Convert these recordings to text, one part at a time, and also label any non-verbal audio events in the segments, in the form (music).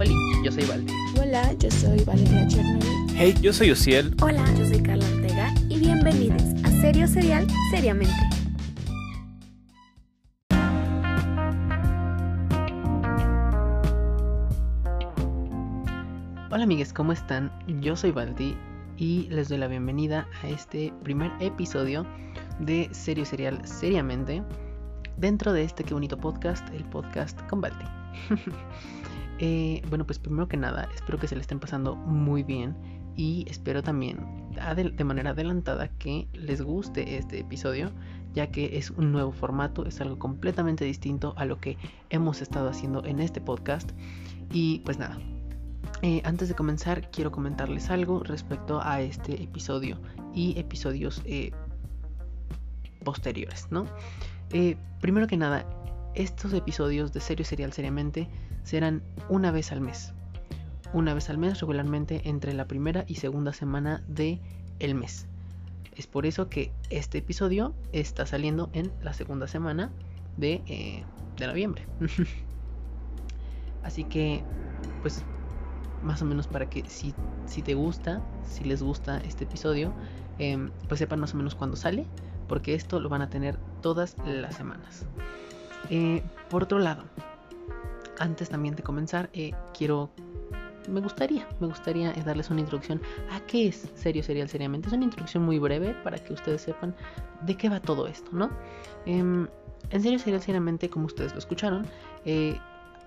Hola, yo soy Valdi. Hola, yo soy Valeria Chernobyl. Hey, yo soy Uciel. Hola, yo soy Carla Ortega y bienvenidos a Serio Serial Seriamente. Hola amigues, ¿cómo están? Yo soy Valdi y les doy la bienvenida a este primer episodio de Serio Serial Seriamente dentro de este qué bonito podcast, el podcast con Balti. (laughs) Eh, bueno, pues primero que nada, espero que se le estén pasando muy bien y espero también de manera adelantada que les guste este episodio, ya que es un nuevo formato, es algo completamente distinto a lo que hemos estado haciendo en este podcast. Y pues nada, eh, antes de comenzar quiero comentarles algo respecto a este episodio y episodios eh, posteriores, ¿no? Primero que nada, estos episodios de Serio Serial Seriamente serán una vez al mes. Una vez al mes regularmente entre la primera y segunda semana de el mes. Es por eso que este episodio está saliendo en la segunda semana de, eh, de noviembre. (laughs) Así que, pues, más o menos para que si, si te gusta, si les gusta este episodio, em, pues sepan más o menos cuándo sale porque esto lo van a tener todas las semanas. Eh, por otro lado, antes también de comenzar, eh, quiero, me gustaría, me gustaría eh, darles una introducción a qué es Serio Serial Seriamente. Es una introducción muy breve para que ustedes sepan de qué va todo esto, ¿no? Em, en Serio Serial Seriamente, como ustedes lo escucharon,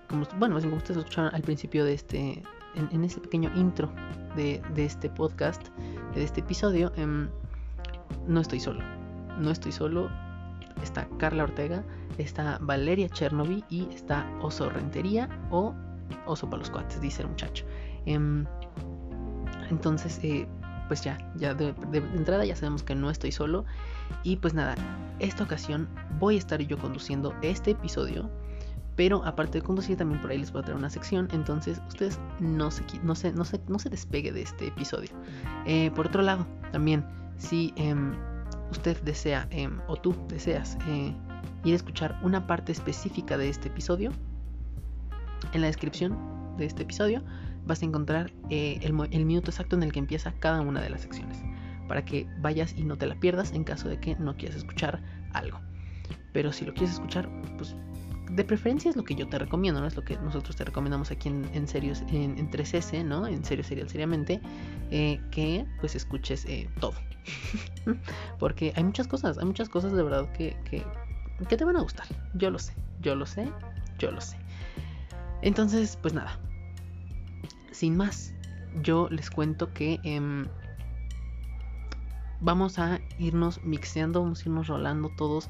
como, bueno, como ustedes lo escucharon al principio de este, en, este pequeño intro de, este podcast, de este episodio, em, no estoy solo no estoy solo, está Carla Ortega, está Valeria Chernobyl y está Oso Rentería o Oso para los cuates, dice el muchacho. Em, entonces, eh, pues ya, ya de, entrada ya sabemos que no estoy solo. Y pues nada, esta ocasión voy a estar yo conduciendo este episodio. Pero aparte de conducir, también por ahí les voy a traer una sección. Entonces, ustedes no se, no se, no se, no se despegue de este episodio. Eh, por otro lado, también, si em, usted desea em, o tú deseas eh, ir a escuchar una parte específica de este episodio, en la descripción de este episodio vas a encontrar eh, el, minuto exacto en el que empieza cada una de las secciones, para que vayas y no te la pierdas en caso de que no quieras escuchar algo. Pero si lo quieres escuchar, pues de preferencia es lo que yo te recomiendo, ¿no? Es lo que nosotros te recomendamos aquí en, en serios, en, en 3S, ¿no? En serio, serial, seriamente, eh, que pues escuches todo. (laughs) Porque hay muchas cosas, hay muchas cosas de verdad que, que, te van a gustar. Yo lo sé, yo lo sé, yo lo sé. Entonces, pues nada. Sin más, yo les cuento que em, vamos a irnos mixeando, vamos a irnos rolando todos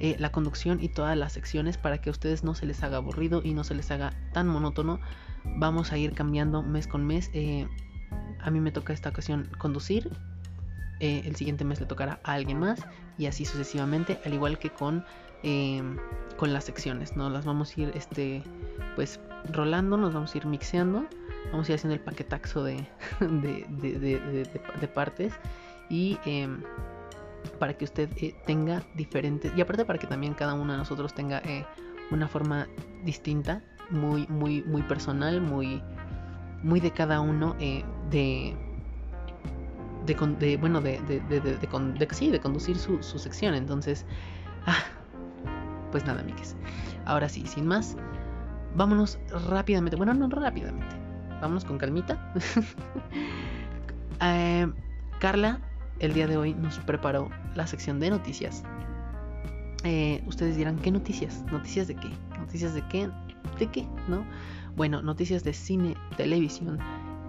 eh, la conducción y todas las secciones para que a ustedes no se les haga aburrido y no se les haga tan monótono. Vamos a ir cambiando mes con mes. Eh, a mí me toca esta ocasión conducir eh, el siguiente mes le tocará a alguien más y así sucesivamente, al igual que con, con las secciones, ¿no? Las vamos a ir, este, pues, rolando, nos vamos a ir mixeando, vamos a ir haciendo el paquetaxo de, (laughs) de, partes y em, para que usted eh, tenga diferentes, y aparte para que también cada uno de nosotros tenga eh, una forma distinta, muy, muy, muy personal, muy, muy de cada uno de de, bueno, de, de, de, sí, de conducir su, su sección. Entonces, ah, pues nada, amigues. Ahora sí, sin más, vámonos rápidamente. Bueno, no rápidamente. Vámonos con calmita. (laughs) Eh, Carla, el día de hoy nos preparó la sección de noticias. Eh, ustedes dirán, ¿qué noticias? ¿Noticias de qué? ¿Noticias de qué? ¿De qué? ¿No? Bueno, noticias de cine, televisión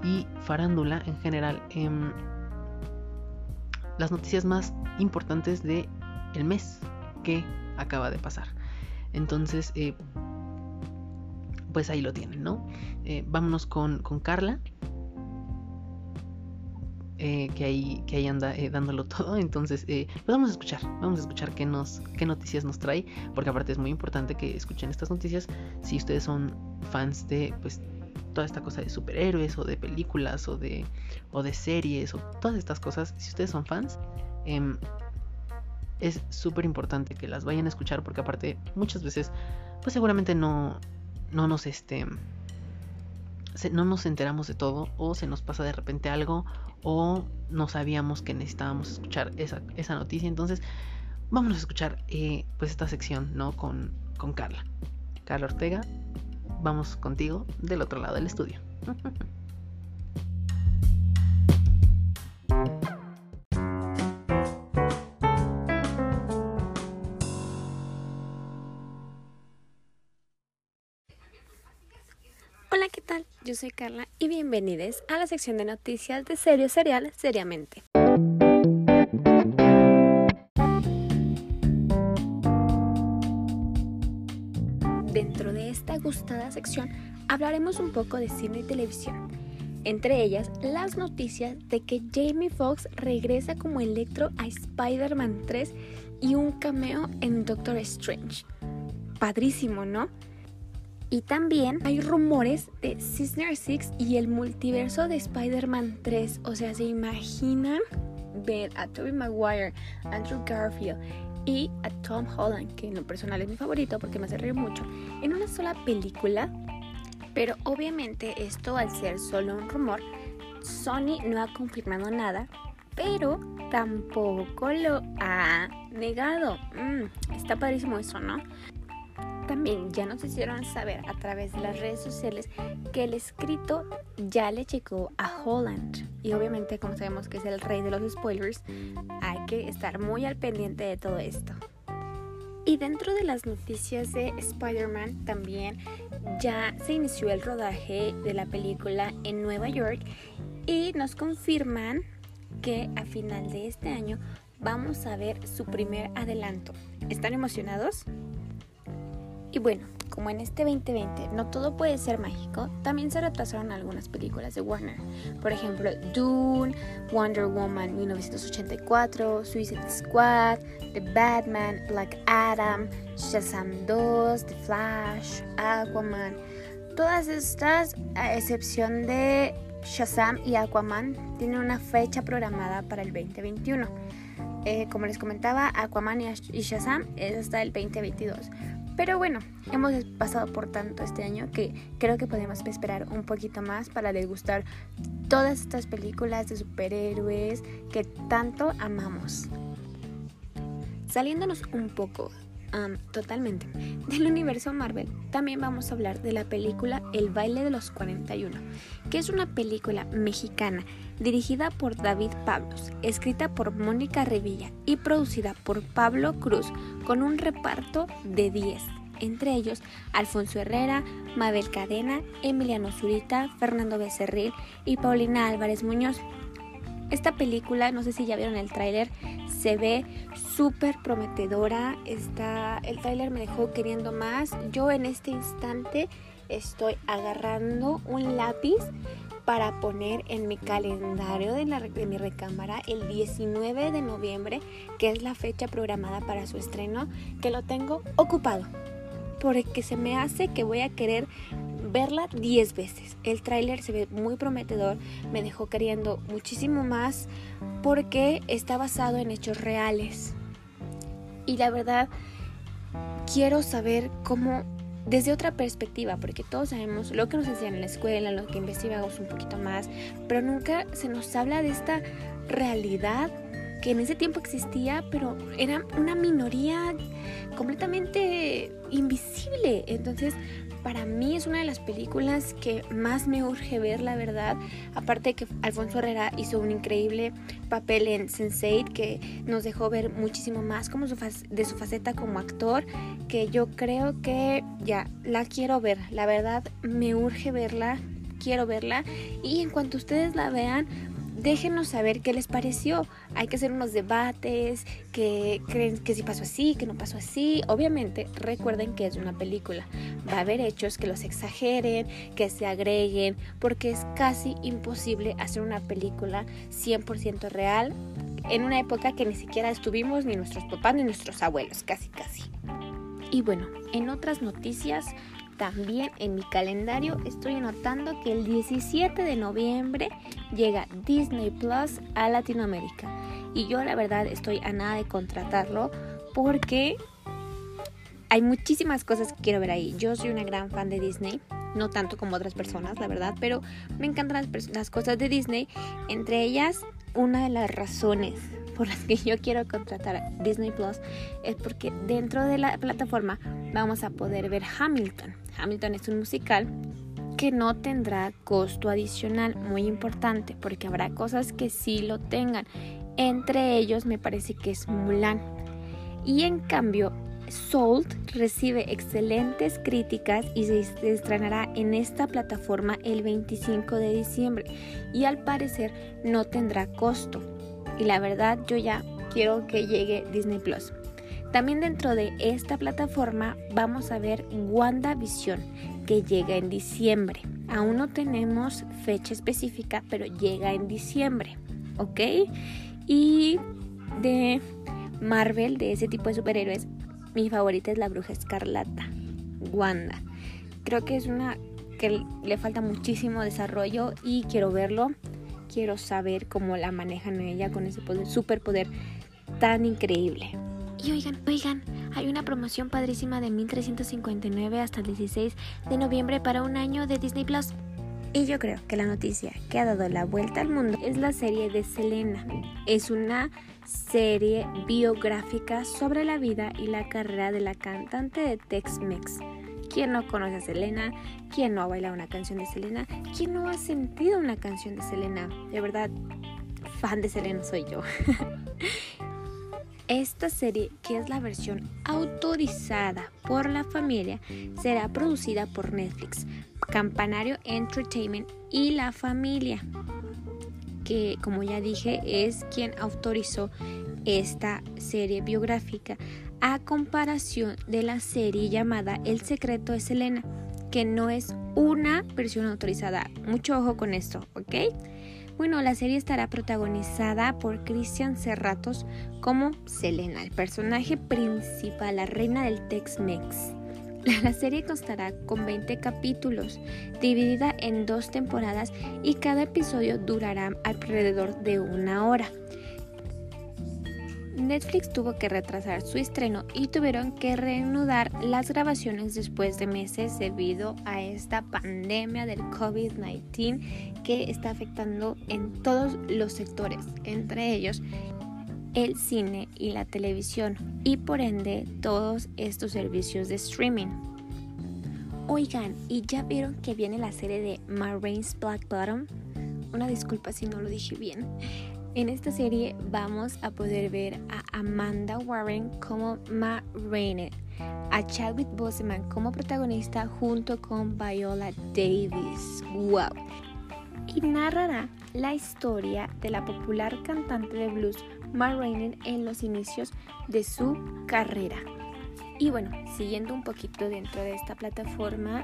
y farándula en general. Eh, las noticias más importantes de el mes que acaba de pasar. Entonces, eh, pues ahí lo tienen, ¿no? Eh, vámonos con, Carla. Eh, que, ahí, que ahí anda dándolo (laughs) todo. Entonces, pues vamos a escuchar. Vamos a escuchar qué, nos, qué noticias nos trae. Porque aparte es muy importante que escuchen estas noticias. Si ustedes son fans de pues toda esta cosa de superhéroes o de películas o de, o de series o todas estas cosas, si ustedes son fans, em, es súper importante que las vayan a escuchar porque aparte muchas veces pues seguramente no, no nos este no nos enteramos de todo o se nos pasa de repente algo o no sabíamos que necesitábamos escuchar esa, esa noticia. Entonces, vámonos a escuchar eh, pues esta sección, ¿no? Con, con Carla. Carla Ortega, vamos contigo del otro lado del estudio. (laughs) Soy Carla y bienvenidos a la sección de noticias de Serio Serial Seriamente. Dentro de esta gustada sección hablaremos un poco de cine y televisión. Entre ellas, las noticias de que Jamie Foxx regresa como Electro a Spider-Man 3 y un cameo en Doctor Strange. Padrísimo, ¿no? Y también hay rumores de Sinister Six y el multiverso de Spider-Man 3. O sea, ¿se imaginan ver a Tobey Maguire, Andrew Garfield y a Tom Holland, que en lo personal es mi favorito porque me hace reír mucho, en una sola película? Pero obviamente esto al ser solo un rumor, Sony no ha confirmado nada, pero tampoco lo ha negado. Mm, está padrísimo eso, ¿no? También ya nos hicieron saber a través de las redes sociales que el escrito ya le llegó a Holland. Y obviamente como sabemos que es el rey de los spoilers, hay que estar muy al pendiente de todo esto. Y dentro de las noticias de Spider-Man también ya se inició el rodaje de la película en Nueva York y nos confirman que a final de este año vamos a ver su primer adelanto. ¿Están emocionados? Y bueno, como en este 2020 no todo puede ser mágico, también se retrasaron algunas películas de Warner. Por ejemplo, Dune, Wonder Woman 1984, Suicide Squad, The Batman, Black Adam, Shazam 2, The Flash, Aquaman. Todas estas, a excepción de Shazam y Aquaman, tienen una fecha programada para el 2021. Eh, como les comentaba, Aquaman y Shazam es hasta el 2022. Pero bueno, hemos pasado por tanto este año que creo que podemos esperar un poquito más para degustar todas estas películas de superhéroes que tanto amamos. Saliéndonos un poco, um, totalmente, (laughs) del universo Marvel, también vamos a hablar de la película El baile de los 41, que es una película mexicana dirigida por David Pablos, escrita por Mónica Revilla y producida por Pablo Cruz, con un reparto de 10 entre ellos Alfonso Herrera, Mabel Cadena, Emiliano Zurita, Fernando Becerril y Paulina Álvarez Muñoz. Esta película, no sé si ya vieron el tráiler, se ve súper prometedora. Está, el tráiler me dejó queriendo más. Yo en este instante estoy agarrando un lápiz para poner en mi calendario de, la, mi recámara el 19 de noviembre, que es la fecha programada para su estreno, que lo tengo ocupado porque se me hace que voy a querer verla 10 veces. El tráiler se ve muy prometedor, me dejó queriendo muchísimo más porque está basado en hechos reales. Y la verdad, quiero saber cómo, desde otra perspectiva, porque todos sabemos lo que nos enseñan en la escuela, lo que investigamos un poquito más, pero nunca se nos habla de esta realidad que en ese tiempo existía, pero era una minoría completamente invisible. Entonces, para mí es una de las películas que más me urge ver, la verdad. Aparte de que Alfonso Herrera hizo un increíble papel en Sense8 que nos dejó ver muchísimo más como su de su faceta como actor, que yo creo que ya la quiero ver. La verdad, me urge verla, quiero verla. Y en cuanto ustedes la vean, déjenos saber qué les pareció. Hay que hacer unos debates, que creen que si pasó así, que no pasó así. Obviamente, recuerden que es una película. Va a haber hechos que los exageren, que se agreguen, porque es casi imposible hacer una película 100% real en una época que ni siquiera estuvimos ni nuestros papás ni nuestros abuelos, casi casi. Y bueno, en otras noticias, también en mi calendario estoy anotando que el 17 de noviembre llega Disney Plus a Latinoamérica. Y yo la verdad estoy a nada de contratarlo porque hay muchísimas cosas que quiero ver ahí. Yo soy una gran fan de Disney. no tanto como otras personas, la verdad, pero me encantan las, las cosas de Disney. Entre ellas, una de las razones por las que yo quiero contratar Disney Plus es porque dentro de la plataforma vamos a poder ver Hamilton. Hamilton es un musical que no tendrá costo adicional, muy importante, porque habrá cosas que sí lo tengan. Entre ellos me parece que es Mulan. Y en cambio, Salt recibe excelentes críticas y se estrenará en esta plataforma el 25 de diciembre y al parecer no tendrá costo. Y la verdad yo ya quiero que llegue Disney Plus. También dentro de esta plataforma vamos a ver WandaVision que llega en diciembre. Aún no tenemos fecha específica, pero llega en diciembre, ¿ok? Y de Marvel, de ese tipo de superhéroes, mi favorita es la Bruja Escarlata, Wanda. Creo que es una que le falta muchísimo desarrollo y quiero verlo. Quiero saber cómo la manejan ella con ese poder, superpoder tan increíble. Y oigan, oigan, hay una promoción padrísima de 1359 hasta el 16 de noviembre para un año de Disney Plus. Y yo creo que la noticia que ha dado la vuelta al mundo es la serie de Selena. Es una serie biográfica sobre la vida y la carrera de la cantante de Tex-Mex. ¿Quién no conoce a Selena? ¿Quién no ha bailado una canción de Selena? ¿Quién no ha sentido una canción de Selena? De verdad, fan de Selena soy yo. (laughs) Esta serie, que es la versión autorizada por la familia, será producida por Netflix, Campanario Entertainment y la familia, que como ya dije es quien autorizó esta serie biográfica a comparación de la serie llamada El secreto de Selena, que no es una versión autorizada. Mucho ojo con esto, ¿ok? Bueno, la serie estará protagonizada por Christian Serratos como Selena, el personaje principal, la reina del Tex-Mex. (laughs) La serie constará con 20 capítulos, dividida en dos temporadas y cada episodio durará alrededor de una hora. Netflix tuvo que retrasar su estreno y tuvieron que reanudar las grabaciones después de meses debido a esta pandemia del COVID-19 que está afectando en todos los sectores, entre ellos el cine y la televisión y por ende todos estos servicios de streaming. Oigan, ¿y ya vieron que viene la serie de Marines Black Bottom? Una disculpa si no lo dije bien. En esta serie vamos a poder ver a Amanda Warren como Ma Rainey, a Chadwick Boseman como protagonista junto con Viola Davis. ¡Wow! Y narrará la historia de la popular cantante de blues Ma Rainey en los inicios de su carrera. Y bueno, siguiendo un poquito dentro de esta plataforma,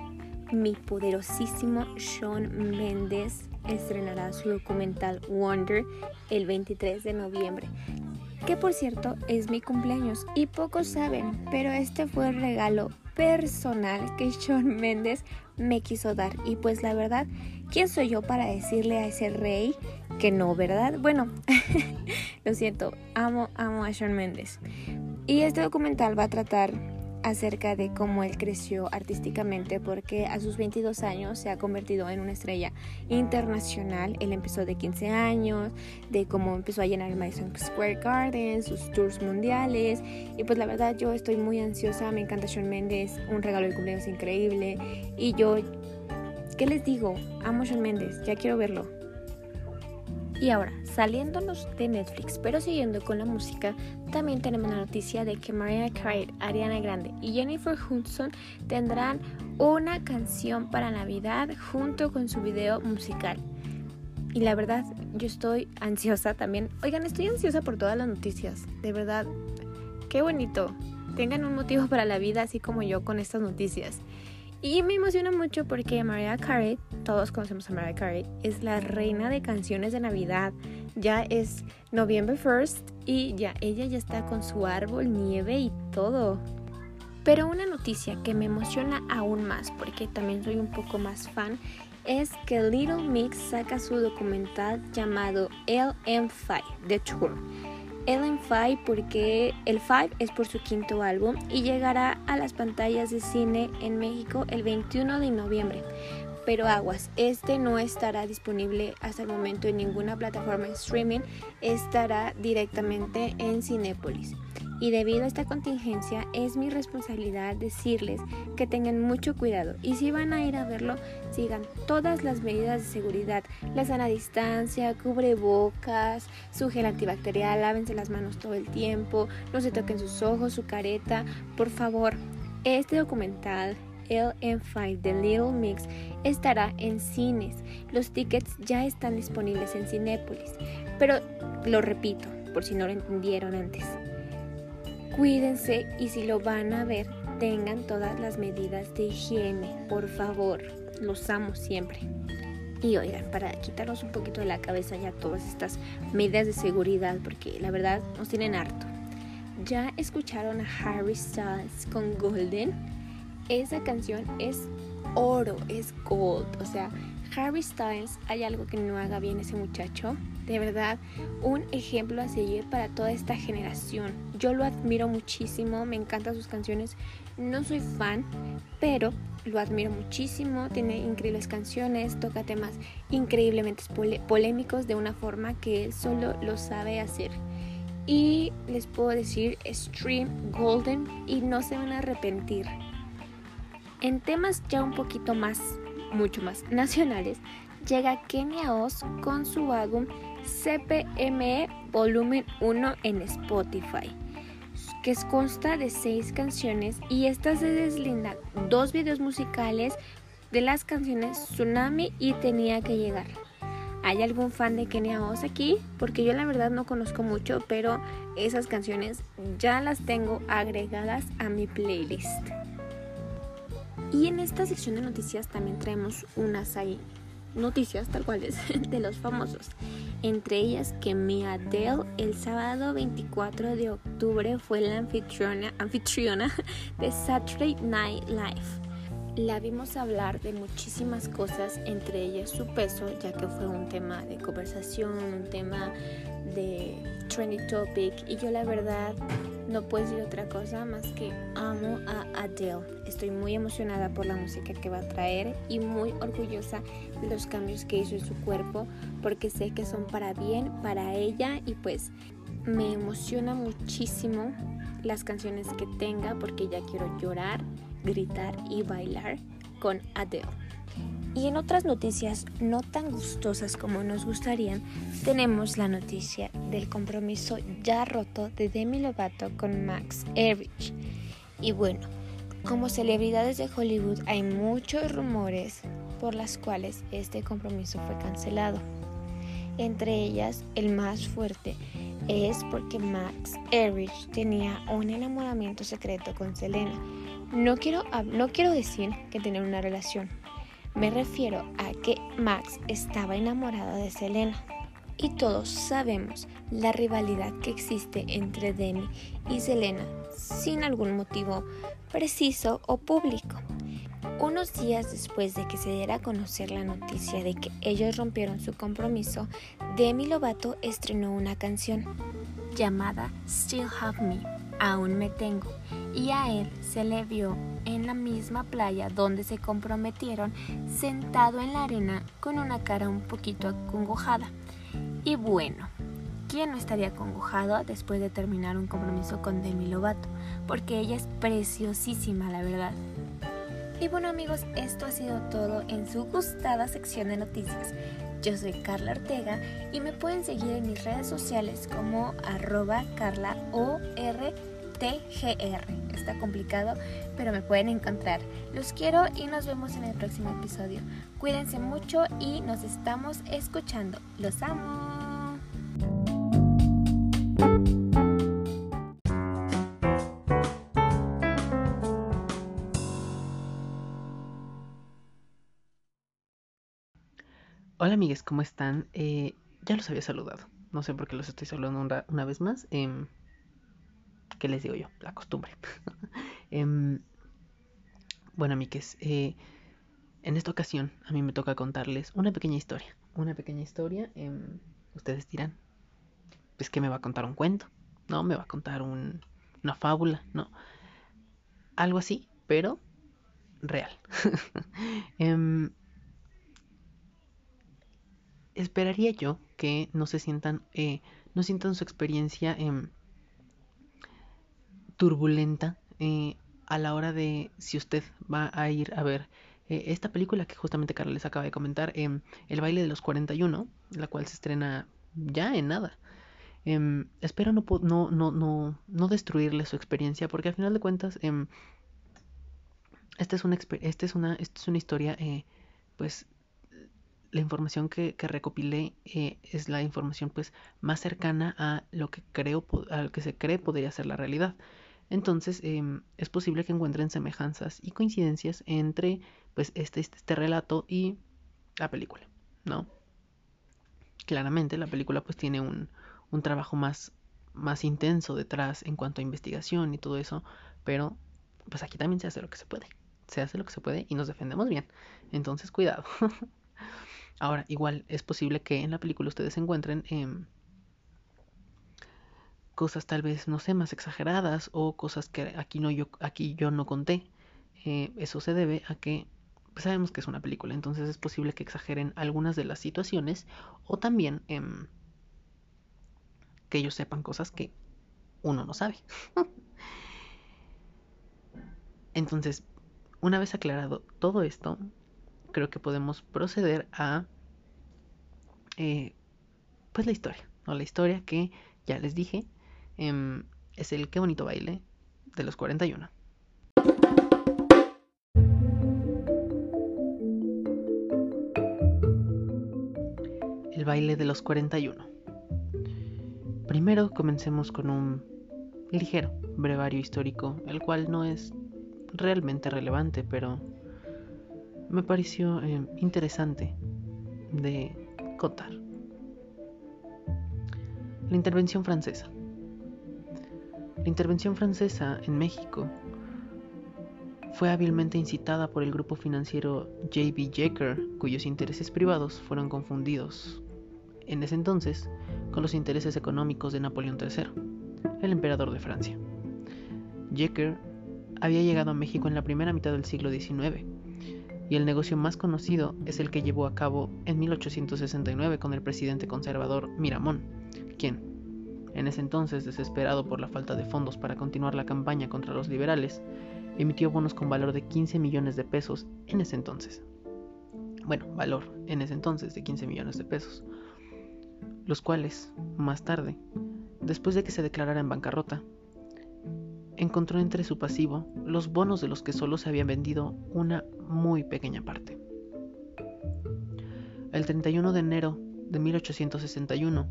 mi poderosísimo Sean Mendes estrenará su documental Wonder el 23 de noviembre, que por cierto es mi cumpleaños y pocos saben, pero este fue el regalo personal que Sean Mendes me quiso dar y pues la verdad, ¿quién soy yo para decirle a ese rey que no, verdad? Bueno, (laughs) lo siento, amo, amo a Sean Mendes. Y este documental va a tratar acerca de cómo él creció artísticamente porque a sus 22 años se ha convertido en una estrella internacional. Él empezó de 15 años, de cómo empezó a llenar el Madison Square Garden, sus tours mundiales y pues la verdad yo estoy muy ansiosa, me encanta Shawn Mendes, un regalo de cumpleaños increíble y yo, ¿qué les digo? Amo Shawn Mendes, ya quiero verlo. Y ahora, saliéndonos de Netflix, pero siguiendo con la música, también tenemos la noticia de que Mariah Carey, Ariana Grande y Jennifer Hudson tendrán una canción para Navidad junto con su video musical. Y la verdad, yo estoy ansiosa también. Oigan, estoy ansiosa por todas las noticias. De verdad, qué bonito. Tengan un motivo para la vida así como yo con estas noticias. Y me emociona mucho porque Mariah Carey, todos conocemos a Mariah Carey, es la reina de canciones de Navidad. Ya es November 1st y ya ella ya está con su árbol, nieve y todo. Pero una noticia que me emociona aún más, porque también soy un poco más fan, es que Little Mix saca su documental llamado LM5 The Tour. Ellen Five porque el Five es por su quinto álbum y llegará a las pantallas de cine en México el 21 de noviembre. Pero aguas, este no estará disponible hasta el momento en ninguna plataforma de streaming, estará directamente en Cinépolis y debido a esta contingencia es mi responsabilidad decirles que tengan mucho cuidado y si van a ir a verlo sigan todas las medidas de seguridad, la sana distancia, cubrebocas, su gel antibacterial, lávense las manos todo el tiempo, no se toquen sus ojos, su careta, por favor. Este documental LM5 de Little Mix estará en cines. Los tickets ya están disponibles en Cinépolis. Pero lo repito, por si no lo entendieron antes. Cuídense y si lo van a ver, tengan todas las medidas de higiene, por favor. Los amo siempre. Y oigan, para quitarnos un poquito de la cabeza ya todas estas medidas de seguridad, porque la verdad nos tienen harto. ¿Ya escucharon a Harry Styles con Golden? Esa canción es oro, es gold. O sea, Harry Styles, hay algo que no haga bien ese muchacho. De verdad, un ejemplo a seguir para toda esta generación. Yo lo admiro muchísimo, me encantan sus canciones. No soy fan, pero lo admiro muchísimo. Tiene increíbles canciones, toca temas increíblemente polémicos de una forma que él solo lo sabe hacer. Y les puedo decir, Stream Golden y no se van a arrepentir. En temas ya un poquito más mucho más nacionales, llega Kenia Oz con su álbum CPME Volumen 1 en Spotify, que consta de seis canciones y estas se deslindan dos videos musicales de las canciones Tsunami y Tenía que llegar. ¿Hay algún fan de Kenia Oz aquí? Porque yo la verdad no conozco mucho, pero esas canciones ya las tengo agregadas a mi playlist. Y en esta sección de noticias también traemos unas ahí noticias tal cuales (laughs) de los famosos. Entre ellas que Mia Adele el sábado 24 de octubre fue la anfitriona, anfitriona de Saturday Night Live. La vimos hablar de muchísimas cosas, entre ellas su peso, ya que fue un tema de conversación, un tema de trendy topic y yo la verdad no puedo decir otra cosa más que amo a Adele. Estoy muy emocionada por la música que va a traer y muy orgullosa de los cambios que hizo en su cuerpo porque sé que son para bien, para ella y pues me emociona muchísimo las canciones que tenga porque ya quiero llorar, gritar y bailar con Adele. Y en otras noticias no tan gustosas como nos gustarían, tenemos la noticia del compromiso ya roto de Demi Lovato con Max Erich. Y bueno, como celebridades de Hollywood hay muchos rumores por las cuales este compromiso fue cancelado. Entre ellas, el más fuerte es porque Max Erich tenía un enamoramiento secreto con Selena. No quiero, no quiero decir que tener una relación, me refiero a que Max estaba enamorado de Selena. Y todos sabemos la rivalidad que existe entre Demi y Selena sin algún motivo preciso o público. Unos días después de que se diera a conocer la noticia de que ellos rompieron su compromiso, Demi Lovato estrenó una canción llamada Still Have Me, Aún Me Tengo, y a él se le vio en la misma playa donde se comprometieron sentado en la arena con una cara un poquito acongojada. Y bueno, ¿quién no estaría acongojado después de terminar un compromiso con Demi Lovato? Porque ella es preciosísima, la verdad. Y bueno amigos, esto ha sido todo en su gustada sección de noticias. Yo soy Carla Ortega y me pueden seguir en mis redes sociales como arroba carla TGR. Está complicado, pero me pueden encontrar. Los quiero y nos vemos en el próximo episodio. Cuídense mucho y nos estamos escuchando. Los amo. Hola amigues, ¿cómo están? Eh, ya los había saludado. No sé por qué los estoy saludando una, vez más. Eh, ¿Qué les digo yo? La costumbre. (laughs) eh, bueno, amigues, eh, en esta ocasión a mí me toca contarles una pequeña historia. Una pequeña historia. Eh, ustedes dirán, pues que me va a contar un cuento, ¿no? Me va a contar un, una fábula, ¿no? Algo así, pero real. (laughs) Esperaría yo que no se sientan, eh, no sientan su experiencia em, turbulenta eh, a la hora de si usted va a ir a ver eh, esta película que justamente Carla les acaba de comentar, em, El baile de los 41, la cual se estrena ya en nada. Em, espero no, no, no, no, no destruirle su experiencia porque al final de cuentas esta, es una, esta, es una, esta es una historia, eh, pues la información que, recopilé eh, es la información pues más cercana a lo que creo, a que se cree podría ser la realidad. Entonces em, es posible que encuentren semejanzas y coincidencias entre pues este, este, este relato y la película, ¿no? Claramente la película pues tiene un, un trabajo más, más intenso detrás en cuanto a investigación y todo eso, pero pues aquí también se hace lo que se puede. Se hace lo que se puede y nos defendemos bien. Entonces, cuidado. (laughs) Ahora, igual es posible que en la película ustedes encuentren eh, cosas tal vez, no sé, más exageradas o cosas que aquí, no, yo, aquí yo no conté. Eh, eso se debe a que pues sabemos que es una película, entonces es posible que exageren algunas de las situaciones o también eh, que ellos sepan cosas que uno no sabe. (laughs) Entonces, una vez aclarado todo esto, creo que podemos proceder a eh, pues la historia, ¿no? La historia que ya les dije eh, es el qué bonito baile de los 41. El baile de los 41. Primero comencemos con un ligero brevario histórico, el cual no es realmente relevante, pero me pareció eh, interesante de contar. La intervención francesa. La intervención francesa en México fue hábilmente incitada por el grupo financiero J.B. Jecker, cuyos intereses privados fueron confundidos en ese entonces con los intereses económicos de Napoleón III, el emperador de Francia. Jecker había llegado a México en la primera mitad del siglo XIX, y el negocio más conocido es el que llevó a cabo en 1869 con el presidente conservador Miramón, quien, en ese entonces desesperado por la falta de fondos para continuar la campaña contra los liberales, emitió bonos con valor de 15 millones de pesos en ese entonces. Bueno, valor en ese entonces de 15 millones de pesos, los cuales, más tarde, después de que se declarara en bancarrota, encontró entre su pasivo los bonos de los que solo se había vendido una muy pequeña parte. El 31 de enero de 1861,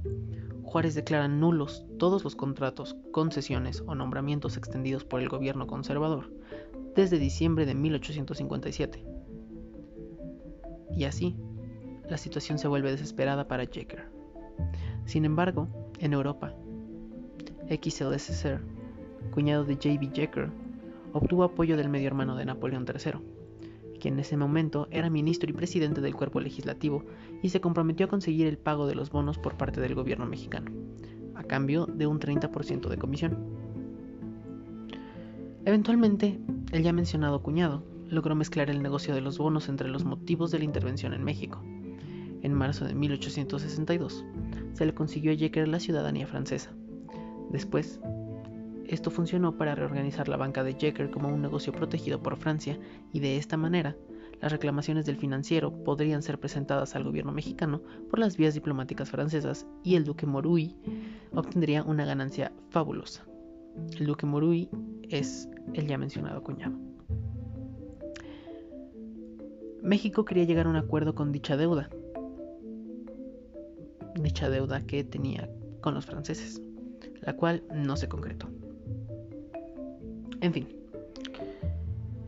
Juárez declara nulos todos los contratos, concesiones o nombramientos extendidos por el gobierno conservador desde diciembre de 1857. Y así, la situación se vuelve desesperada para Jecker. Sin embargo, en Europa, XLSR, cuñado de J.B. Jecker, obtuvo apoyo del medio hermano de Napoleón III, quien en ese momento era ministro y presidente del cuerpo legislativo y se comprometió a conseguir el pago de los bonos por parte del gobierno mexicano, a cambio de un 30% de comisión. Eventualmente, el ya mencionado cuñado logró mezclar el negocio de los bonos entre los motivos de la intervención en México. En marzo de 1862, se le consiguió a Jecker la ciudadanía francesa. Después, esto funcionó para reorganizar la banca de Jecker como un negocio protegido por Francia y de esta manera, las reclamaciones del financiero podrían ser presentadas al gobierno mexicano por las vías diplomáticas francesas y el duque Morui obtendría una ganancia fabulosa. El duque Morui es el ya mencionado cuñado. México quería llegar a un acuerdo con dicha deuda, dicha deuda que tenía con los franceses, la cual no se concretó. En fin,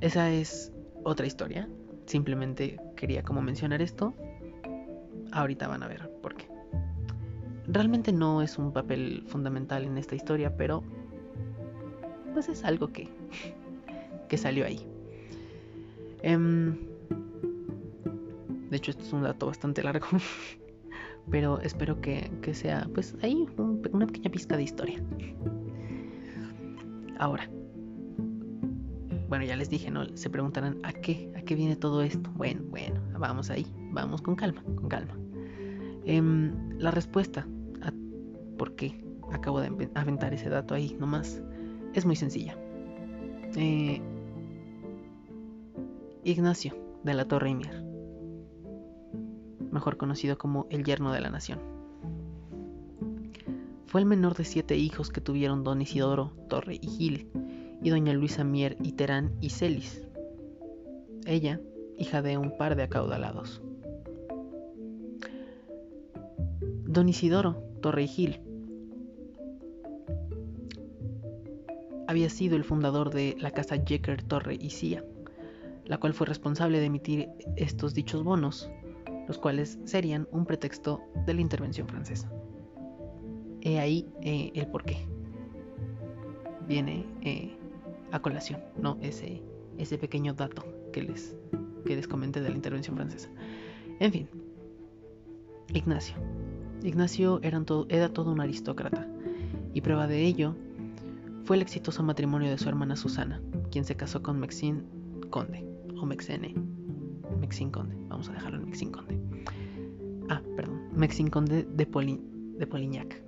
esa es otra historia. Simplemente quería como mencionar esto. Ahorita van a ver por qué. Realmente no es un papel fundamental en esta historia, pero pues es algo que, (laughs) que salió ahí. Em, de hecho, esto es un dato bastante largo. (laughs) pero espero que, que sea, pues, ahí un- una pequeña pizca de historia. Ahora, bueno, ya les dije, ¿no? Se preguntarán, ¿a qué? ¿A qué viene todo esto? Bueno, bueno, vamos ahí, vamos con calma, con calma. Em, la respuesta a por qué acabo de aventar ese dato ahí nomás es muy sencilla. Eh, Ignacio de la Torre Mier, mejor conocido como el yerno de la nación. Fue el menor de siete hijos que tuvieron don Isidoro Torre y Gil y doña Luisa Mier y Terán y Celis. Ella, hija de un par de acaudalados. Don Isidoro Torre y Gil había sido el fundador de la casa Jecker Torre y Cía, la cual fue responsable de emitir estos dichos bonos, los cuales serían un pretexto de la intervención francesa. He ahí eh, el porqué. Viene eh, a colación, ¿no? Ese, ese pequeño dato que les, que les comenté de la intervención francesa. En fin, Ignacio. Ignacio era, todo, era todo un aristócrata, y prueba de ello fue el exitoso matrimonio de su hermana Susana, quien se casó con Maxine Conde, o Mexene. Maxine Conde, vamos a dejarlo en Maxine Conde. Ah, perdón, Maxine Conde de, Poli, de Polignac.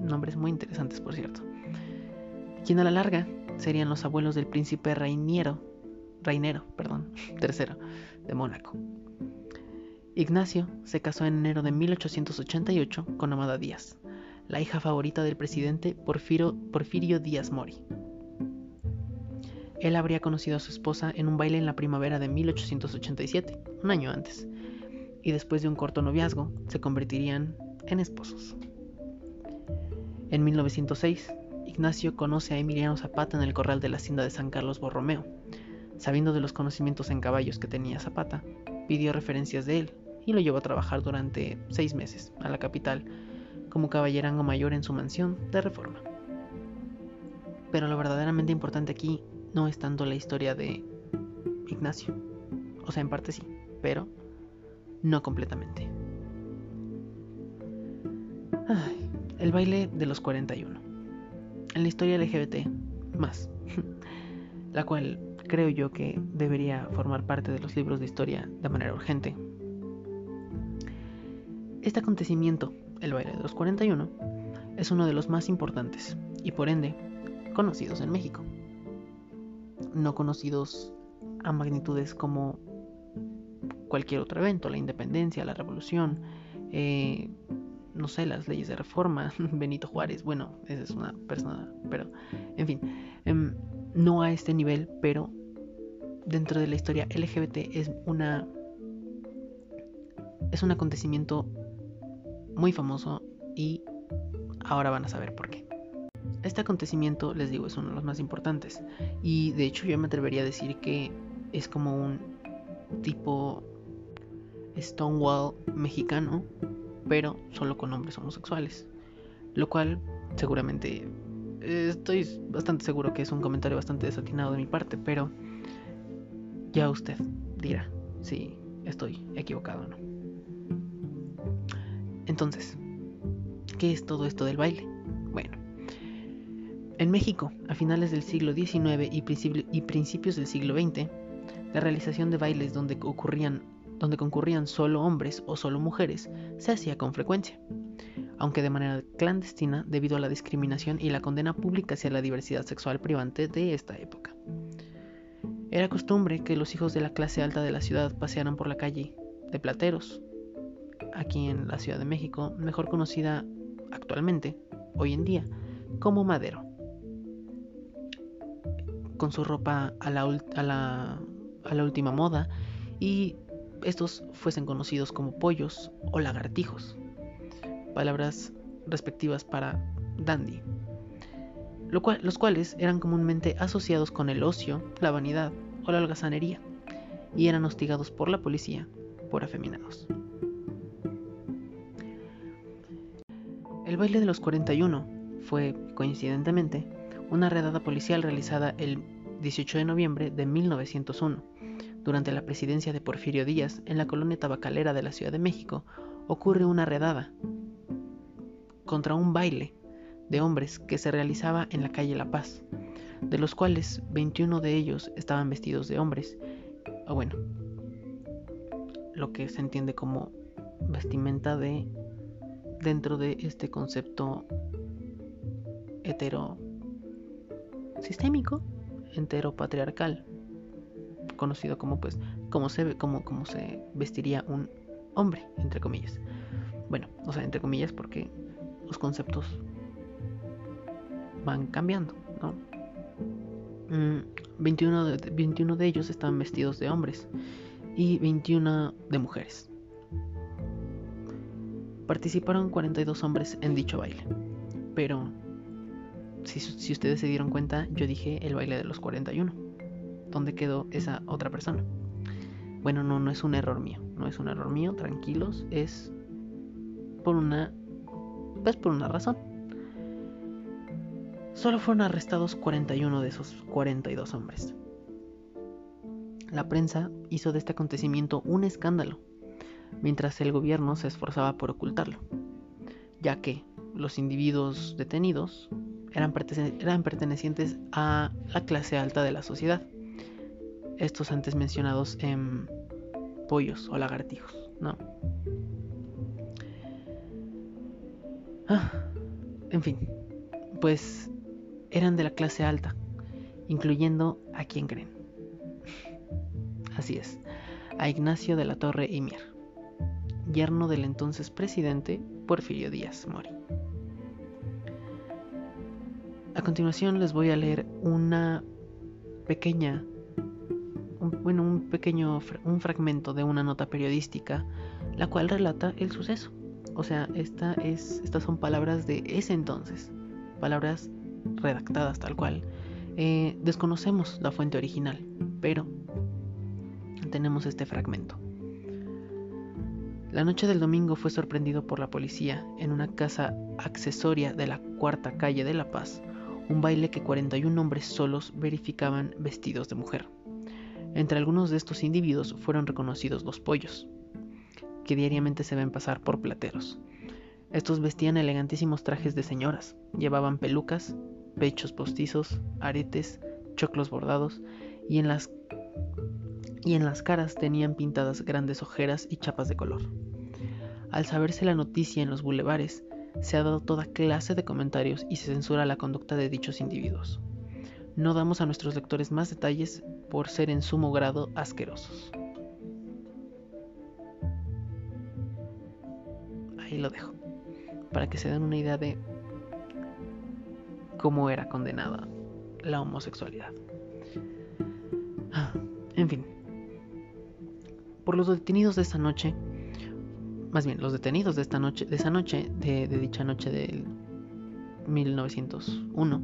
Nombres muy interesantes, por cierto. Quien a la larga serían los abuelos del príncipe Rainiero, Rainero, perdón, (laughs) tercero, de Mónaco. Ignacio se casó en enero de 1888 con Amada Díaz, la hija favorita del presidente Porfirio Díaz Mori. Él habría conocido a su esposa en un baile en la primavera de 1887, un año antes, y después de un corto noviazgo se convertirían en esposos. En 1906, Ignacio conoce a Emiliano Zapata en el corral de la hacienda de San Carlos Borromeo. Sabiendo de los conocimientos en caballos que tenía Zapata, pidió referencias de él y lo llevó a trabajar durante seis meses a la capital como caballerango mayor en su mansión de reforma. Pero lo verdaderamente importante aquí no es tanto la historia de Ignacio, o sea, en parte sí, pero no completamente. Ay, el baile de los 41. En la historia LGBT, más, (laughs) la cual creo yo que debería formar parte de los libros de historia de manera urgente. Este acontecimiento, el baile de los 41, es uno de los más importantes y por ende conocidos en México. No conocidos a magnitudes como cualquier otro evento, la independencia, la revolución, eh, no sé, las leyes de reforma, (laughs) Benito Juárez, bueno, esa es una persona, pero, en fin, em, no a este nivel, pero dentro de la historia LGBT es una es un acontecimiento muy famoso y ahora van a saber por qué. Este acontecimiento, les digo, es uno de los más importantes y de hecho yo me atrevería a decir que es como un tipo Stonewall mexicano, pero solo con hombres homosexuales, lo cual seguramente estoy bastante seguro que es un comentario bastante desatinado de mi parte, pero ya usted dirá si estoy equivocado o no. Entonces, ¿qué es todo esto del baile? Bueno, en México, a finales del siglo XIX y, y principios del siglo XX, la realización de bailes donde, ocurrían, donde concurrían solo hombres o solo mujeres se hacía con frecuencia, aunque de manera clandestina debido a la discriminación y la condena pública hacia la diversidad sexual privante de esta época. Era costumbre que los hijos de la clase alta de la ciudad pasearan por la calle de Plateros, aquí en la Ciudad de México, mejor conocida actualmente, hoy en día, como Madero, con su ropa a la, a la, última moda y estos fuesen conocidos como pollos o lagartijos, palabras respectivas para dandy, los cuales eran comúnmente asociados con el ocio, la vanidad o la holgazanería, y eran hostigados por la policía por afeminados. El baile de los 41 fue, coincidentemente, una redada policial realizada el 18 de noviembre de 1901, durante la presidencia de Porfirio Díaz en la colonia tabacalera de la Ciudad de México, ocurre una redada contra un baile de hombres que se realizaba en la calle La Paz, de los cuales 21 de ellos estaban vestidos de hombres, o bueno, lo que se entiende como vestimenta de dentro de este concepto hetero sistémico, heteropatriarcal, conocido como pues como se como, como se vestiría un hombre, entre comillas. Bueno, o sea, entre comillas porque los conceptos van cambiando, ¿no? 21, mm, de, 21 de ellos están vestidos de hombres y 21 de mujeres. Participaron 42 hombres en dicho baile, pero si, ustedes se dieron cuenta, yo dije el baile de los 41. ¿Dónde quedó esa otra persona? Bueno, no, no es un error mío. No es un error mío, tranquilos. Es por una. Pues por una razón. Solo fueron arrestados 41 de esos 42 hombres. La prensa hizo de este acontecimiento un escándalo, mientras el gobierno se esforzaba por ocultarlo, ya que los individuos detenidos eran, pertenecientes a la clase alta de la sociedad. Estos antes mencionados en pollos o lagartijos, ¿no? Ah, en fin, pues eran de la clase alta, incluyendo a quien creen. (laughs) Así es, a Ignacio de la Torre y Mier, yerno del entonces presidente Porfirio Díaz Mori. A continuación les voy a leer una pequeña, bueno, un pequeño, un fragmento de una nota periodística, la cual relata el suceso. O sea, esta es, estas son palabras de ese entonces, palabras redactadas tal cual. Eh, desconocemos la fuente original, pero tenemos este fragmento. La noche del domingo fue sorprendido por la policía en una casa accesoria de la cuarta calle de La Paz, un baile que 41 hombres solos verificaban vestidos de mujer. Entre algunos de estos individuos fueron reconocidos los pollos, que diariamente se ven pasar por plateros. Estos vestían elegantísimos trajes de señoras, llevaban pelucas, pechos postizos, aretes, choclos bordados y en las y en las caras tenían pintadas grandes ojeras y chapas de color. Al saberse la noticia en los bulevares, se ha dado toda clase de comentarios y se censura la conducta de dichos individuos. No damos a nuestros lectores más detalles por ser en sumo grado asquerosos. Ahí lo dejo, para que se den una idea de cómo era condenada la homosexualidad. Ah, en fin, por los detenidos de esta noche, más bien los detenidos de esta noche, de esa noche, de, dicha noche del 1901,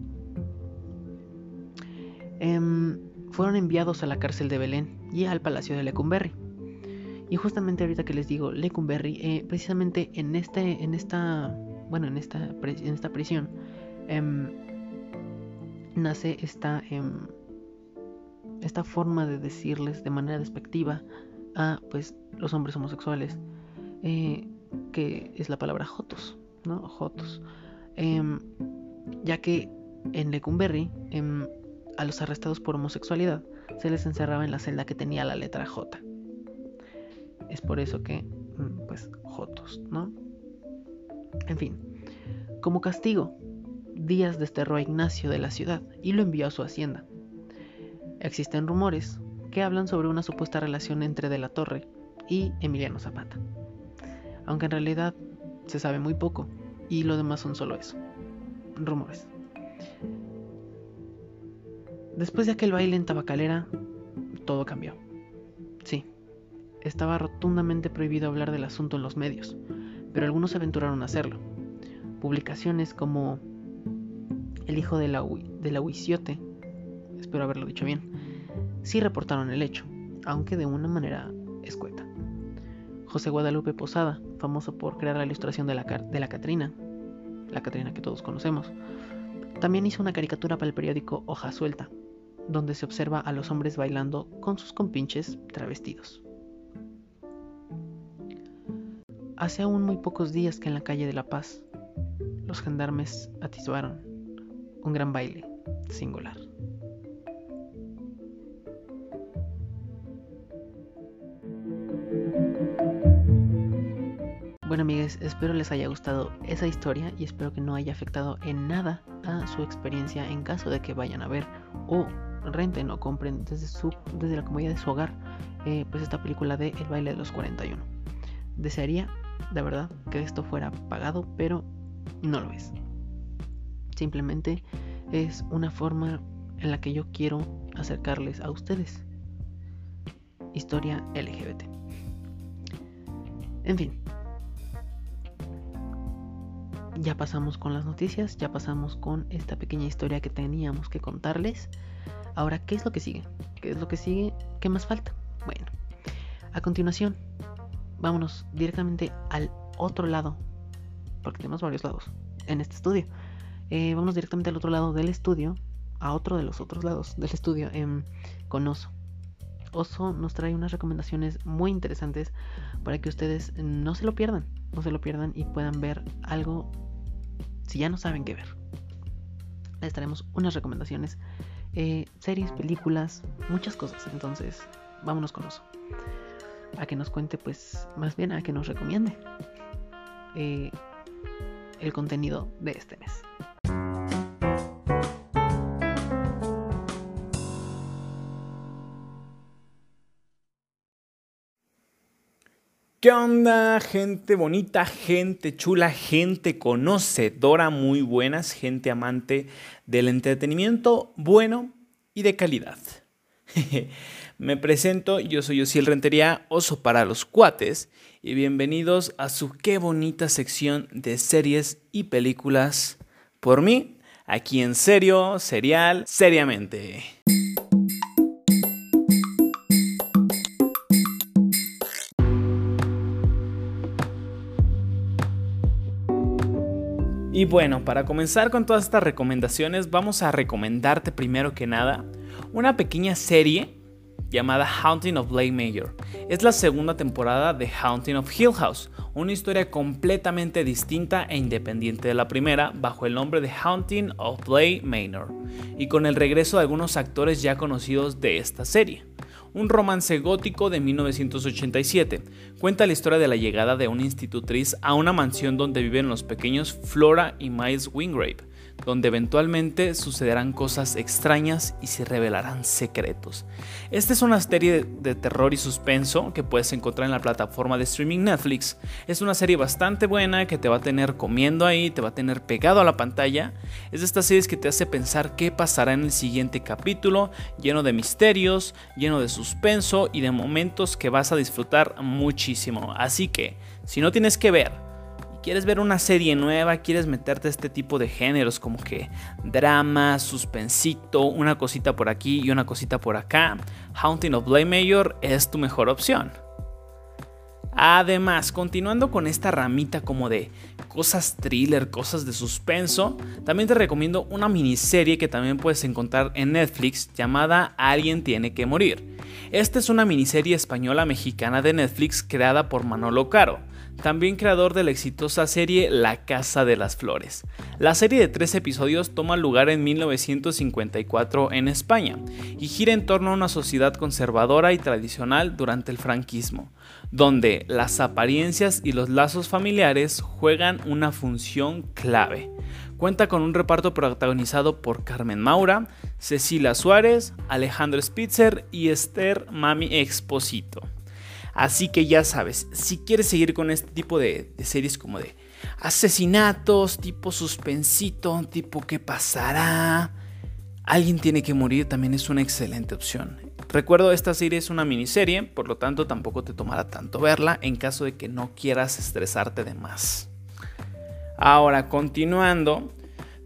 em, fueron enviados a la cárcel de Belén y al palacio de Lecumberri. Y justamente ahorita que les digo Lecumberri, eh, precisamente en este, en esta, bueno, en esta, en esta prisión em, nace esta, em, esta forma de decirles de manera despectiva a, pues, los hombres homosexuales eh, que es la palabra Jotos, ¿no? Jotos. Em, ya que en Lecumberri, a los arrestados por homosexualidad se les encerraba en la celda que tenía la letra J. Es por eso que, mm, pues, Jotos, ¿no? En fin, como castigo, Díaz desterró a Ignacio de la ciudad y lo envió a su hacienda. Existen rumores que hablan sobre una supuesta relación entre De la Torre y Emiliano Zapata aunque en realidad se sabe muy poco y lo demás son solo eso, rumores. Después de aquel baile en Tabacalera, todo cambió. Sí, estaba rotundamente prohibido hablar del asunto en los medios, pero algunos se aventuraron a hacerlo. Publicaciones como El hijo de la, Huiciote, espero haberlo dicho bien, sí reportaron el hecho, aunque de una manera escueta. José Guadalupe Posada, famoso por crear la ilustración de la, de la Catrina, la Catrina que todos conocemos, también hizo una caricatura para el periódico Hoja Suelta, donde se observa a los hombres bailando con sus compinches travestidos. hace aún muy pocos días que en la calle de La Paz los gendarmes atisbaron un gran baile singular. Bueno amigues, espero les haya gustado esa historia y espero que no haya afectado en nada a su experiencia en caso de que vayan a ver o renten o compren desde, su, desde la comodidad de su hogar eh, pues esta película de El baile de los 41. Desearía, de verdad, que esto fuera pagado, pero no lo es. Simplemente es una forma en la que yo quiero acercarles a ustedes historia LGBT. En fin, ya pasamos con las noticias, ya pasamos con esta pequeña historia que teníamos que contarles. Ahora, ¿qué es lo que sigue? ¿Qué es lo que sigue? ¿Qué más falta? Bueno, a continuación, vámonos directamente al otro lado, porque tenemos varios lados en este estudio. Eh, vamos directamente al otro lado del estudio, a otro de los otros lados del estudio, em, con Oso. Oso nos trae unas recomendaciones muy interesantes para que ustedes no se lo pierdan, no se lo pierdan y puedan ver algo si ya no saben qué ver. Les traemos unas recomendaciones, eh, series, películas, muchas cosas. Entonces, vámonos con Oso. A que nos cuente, pues, más bien a que nos recomiende eh, el contenido de este mes. ¿Qué onda, gente bonita, gente chula, gente conocedora, muy buenas, gente amante del entretenimiento bueno y de calidad? (laughs) Me presento, yo soy Osiel Rentería, oso para los cuates, y bienvenidos a su qué bonita sección de series y películas por mí, aquí en serio, serial, seriamente. Y bueno, para comenzar con todas estas recomendaciones, vamos a recomendarte primero que nada una pequeña serie llamada Haunting of Blake Major. Es la segunda temporada de Haunting of Hill House, una historia completamente distinta e independiente de la primera, bajo el nombre de Haunting of Blake Manor, y con el regreso de algunos actores ya conocidos de esta serie un romance gótico de 1987. Cuenta la historia de la llegada de una institutriz a una mansión donde viven los pequeños Flora y Miles Wingrave donde eventualmente sucederán cosas extrañas y se revelarán secretos. Esta es una serie de terror y suspenso que puedes encontrar en la plataforma de streaming Netflix. Es una serie bastante buena que te va a tener comiendo ahí, te va a tener pegado a la pantalla. Es de estas series que te hace pensar qué pasará en el siguiente capítulo, lleno de misterios, lleno de suspenso y de momentos que vas a disfrutar muchísimo. Así que, si no tienes que ver, quieres ver una serie nueva, quieres meterte a este tipo de géneros como que drama, suspensito, una cosita por aquí y una cosita por acá, Haunting of Blame Mayor es tu mejor opción. Además, continuando con esta ramita como de cosas thriller, cosas de suspenso, también te recomiendo una miniserie que también puedes encontrar en Netflix llamada Alguien tiene que morir. Esta es una miniserie española mexicana de Netflix creada por Manolo Caro también creador de la exitosa serie La Casa de las Flores. La serie de tres episodios toma lugar en 1954 en España y gira en torno a una sociedad conservadora y tradicional durante el franquismo, donde las apariencias y los lazos familiares juegan una función clave. Cuenta con un reparto protagonizado por Carmen Maura, Cecilia Suárez, Alejandro Spitzer y Esther Mami Exposito. Así que ya sabes, si quieres seguir con este tipo de, series como de asesinatos, tipo suspensito, tipo qué pasará, alguien tiene que morir, también es una excelente opción. Recuerdo, esta serie es una miniserie, por lo tanto tampoco te tomará tanto verla en caso de que no quieras estresarte de más. Ahora, continuando,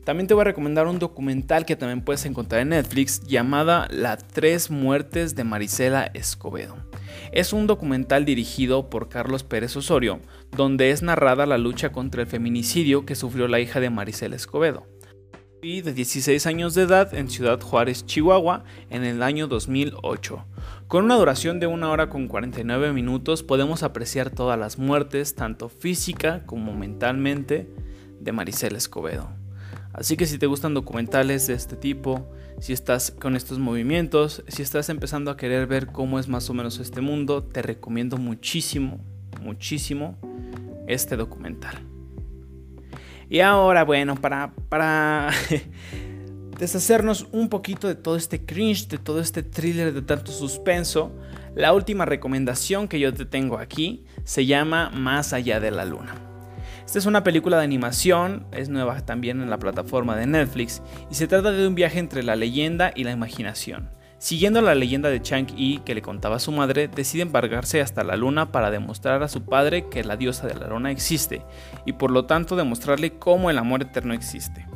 también te voy a recomendar un documental que también puedes encontrar en Netflix llamada Las tres muertes de Marisela Escobedo. Es un documental dirigido por Carlos Pérez Osorio, donde es narrada la lucha contra el feminicidio que sufrió la hija de Maricela Escobedo. y de 16 años de edad en Ciudad Juárez, Chihuahua, en el año 2008. Con una duración de una hora con 49 minutos podemos apreciar todas las muertes, tanto física como mentalmente, de Maricel Escobedo. Así que si te gustan documentales de este tipo, si estás con estos movimientos, si estás empezando a querer ver cómo es más o menos este mundo, te recomiendo muchísimo, muchísimo este documental. Y ahora, bueno, para, para (laughs) deshacernos un poquito de todo este cringe, de todo este thriller de tanto suspenso, la última recomendación que yo te tengo aquí se llama Más allá de la luna. Esta es una película de animación, es nueva también en la plataforma de Netflix y se trata de un viaje entre la leyenda y la imaginación. Siguiendo la leyenda de Chang-Yi que le contaba a su madre, decide embargarse hasta la luna para demostrar a su padre que la diosa de la luna existe y por lo tanto demostrarle cómo el amor eterno existe.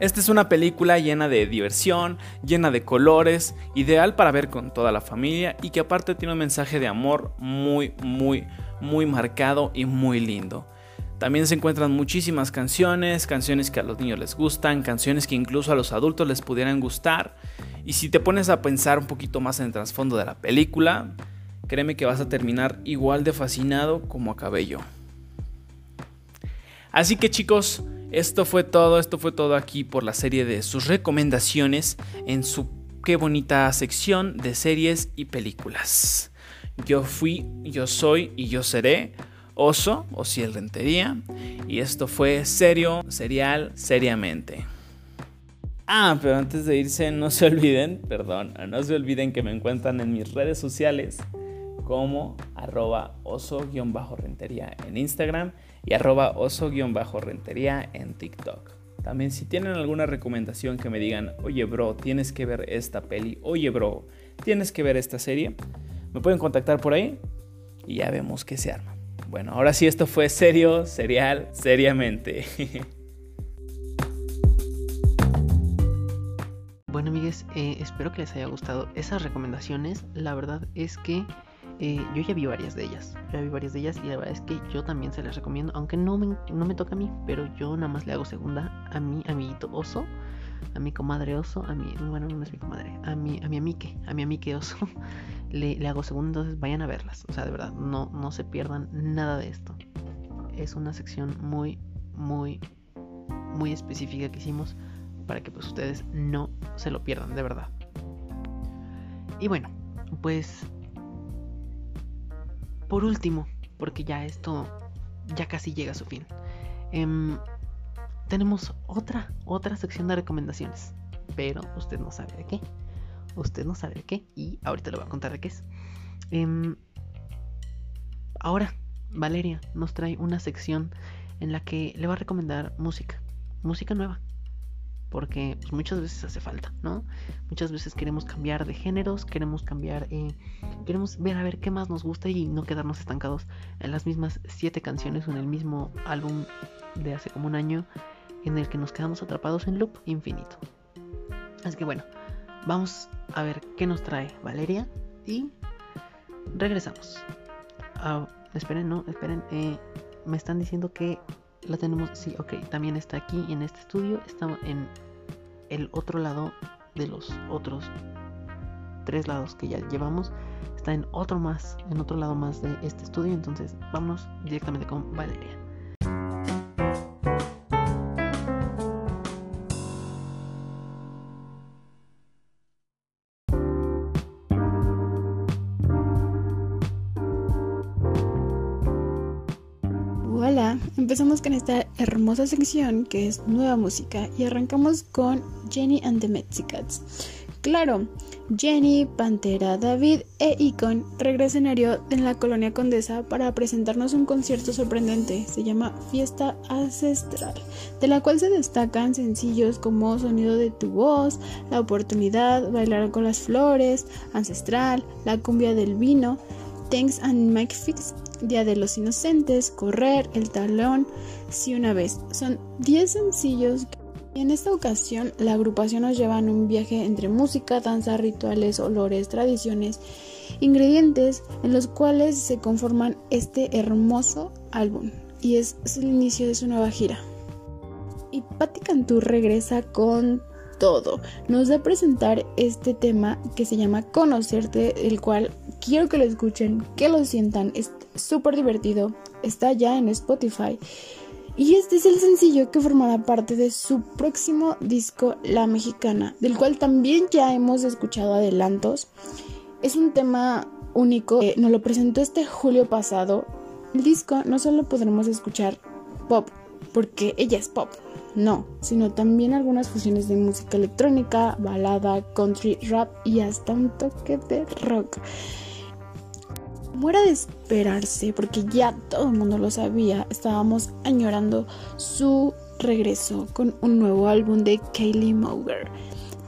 Esta es una película llena de diversión, llena de colores, ideal para ver con toda la familia y que aparte tiene un mensaje de amor muy, muy, muy marcado y muy lindo. También se encuentran muchísimas canciones, canciones que a los niños les gustan, canciones que incluso a los adultos les pudieran gustar. Y si te pones a pensar un poquito más en el trasfondo de la película, créeme que vas a terminar igual de fascinado como acabé yo. Así que chicos, esto fue todo, esto fue todo aquí por la serie de sus recomendaciones en su qué bonita sección de series y películas. Yo fui, yo soy y yo seré Oso o Ciel Rentería. Y esto fue serio, serial, seriamente. Ah, pero antes de irse, no se olviden, perdón, no se olviden que me encuentran en mis redes sociales como arroba oso-rentería en Instagram y arroba oso-rentería en TikTok. También si tienen alguna recomendación que me digan, oye bro, tienes que ver esta peli, oye bro, tienes que ver esta serie, me pueden contactar por ahí y ya vemos qué se arma. Bueno, ahora sí esto fue serio, serial, seriamente. (laughs) Bueno amigues, eh, espero que les haya gustado esas recomendaciones. La verdad es que eh, yo ya vi varias de ellas. Ya vi varias de ellas y la verdad es que yo también se las recomiendo. Aunque no me, no me toca a mí, pero yo nada más le hago segunda a mi amiguito oso. A mi comadre oso, a mi, bueno, no es mi comadre, a mi, a mi amique, a mi amique oso. (laughs) le, hago segundo, entonces vayan a verlas. O sea, de verdad, no, no se pierdan nada de esto. Es una sección muy, muy, muy específica que hicimos para que pues ustedes no se lo pierdan, de verdad. Y bueno, pues por último, porque ya esto ya casi llega a su fin, em, tenemos otra, otra sección de recomendaciones, pero usted no sabe de qué usted no sabe de qué y ahorita le voy a contar de qué es. Em, ahora, Valeria nos trae una sección en la que le va a recomendar música, música nueva. Porque pues, muchas veces hace falta, ¿no? Muchas veces queremos cambiar de géneros, queremos cambiar, eh, queremos ver a ver qué más nos gusta y no quedarnos estancados en las mismas siete canciones o en el mismo álbum de hace como un año en el que nos quedamos atrapados en loop infinito. Así que bueno, Vamos a ver qué nos trae Valeria y regresamos. Ah, esperen, no, esperen. Eh, me están diciendo que la tenemos. Sí, ok, también está aquí en este estudio. Estamos en el otro lado de los otros tres lados que ya llevamos. Está en otro más, en otro lado más de este estudio. Entonces, vamos directamente con Valeria. Empezamos con esta hermosa sección que es nueva música y arrancamos con Jenny and the Mexicats. Claro, Jenny, Pantera, David e Icon regresan en la colonia Condesa para presentarnos un concierto sorprendente. Se llama Fiesta Ancestral, de la cual se destacan sencillos como Sonido de tu voz, La oportunidad, Bailar con las flores, Ancestral, La cumbia del vino, Thanks and Mike Fix, Día de los Inocentes, Correr, El Talón, Si una vez. Son 10 sencillos y en esta ocasión la agrupación nos lleva en un viaje entre música, danza, rituales, olores, tradiciones, ingredientes en los cuales se conforman este hermoso álbum y es el inicio de su nueva gira. Y Patti Cantú regresa con todo. Nos va a presentar este tema que se llama Conocerte, el cual quiero que lo escuchen, que lo sientan. Es súper divertido. Está ya en Spotify. Y este es el sencillo que formará parte de su próximo disco La Mexicana, del cual también ya hemos escuchado adelantos. Es un tema único, nos lo presentó este julio pasado. El disco no solo podremos escuchar pop, porque ella es pop, no, sino también algunas fusiones de música electrónica, balada, country, rap y hasta un toque de rock. Muera de esperarse, porque ya todo el mundo lo sabía, estábamos añorando su regreso con un nuevo álbum de Kaylee Mower,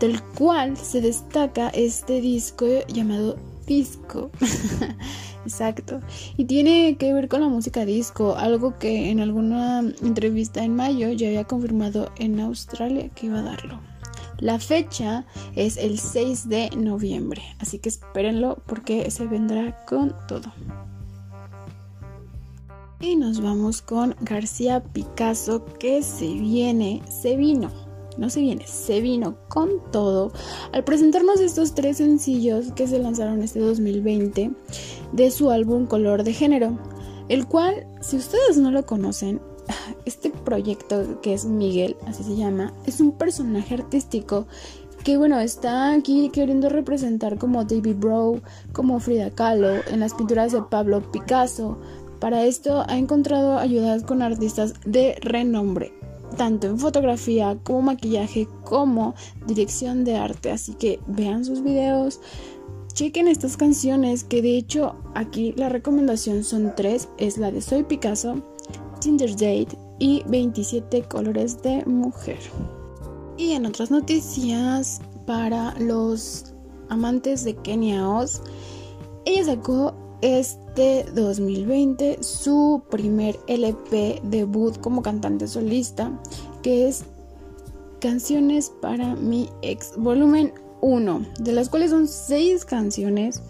del cual se destaca este disco llamado Disco. (laughs) Exacto. Y tiene que ver con la música disco, algo que en alguna entrevista en mayo ya había confirmado en Australia que iba a darlo. La fecha es el 6 de noviembre, así que espérenlo porque se vendrá con todo. Y nos vamos con García Picasso que se viene, se vino no se viene, se vino con todo al presentarnos estos tres sencillos que se lanzaron este 2020 de su álbum Color de Género, el cual, si ustedes no lo conocen, este proyecto que es Miguel, así se llama, es un personaje artístico que bueno, está aquí queriendo representar como David Brow, como Frida Kahlo, en las pinturas de Pablo Picasso. Para esto ha encontrado ayudas con artistas de renombre tanto en fotografía como maquillaje como dirección de arte. Así que vean sus videos, chequen estas canciones que de hecho aquí la recomendación son tres. Es la de Soy Picasso, Tinder Date y 27 colores de mujer. Y en otras noticias para los amantes de Kenia Oz, ella sacó este 2020 su primer LP debut como cantante solista, que es Canciones para mi ex, volumen 1, de las cuales son 6 canciones.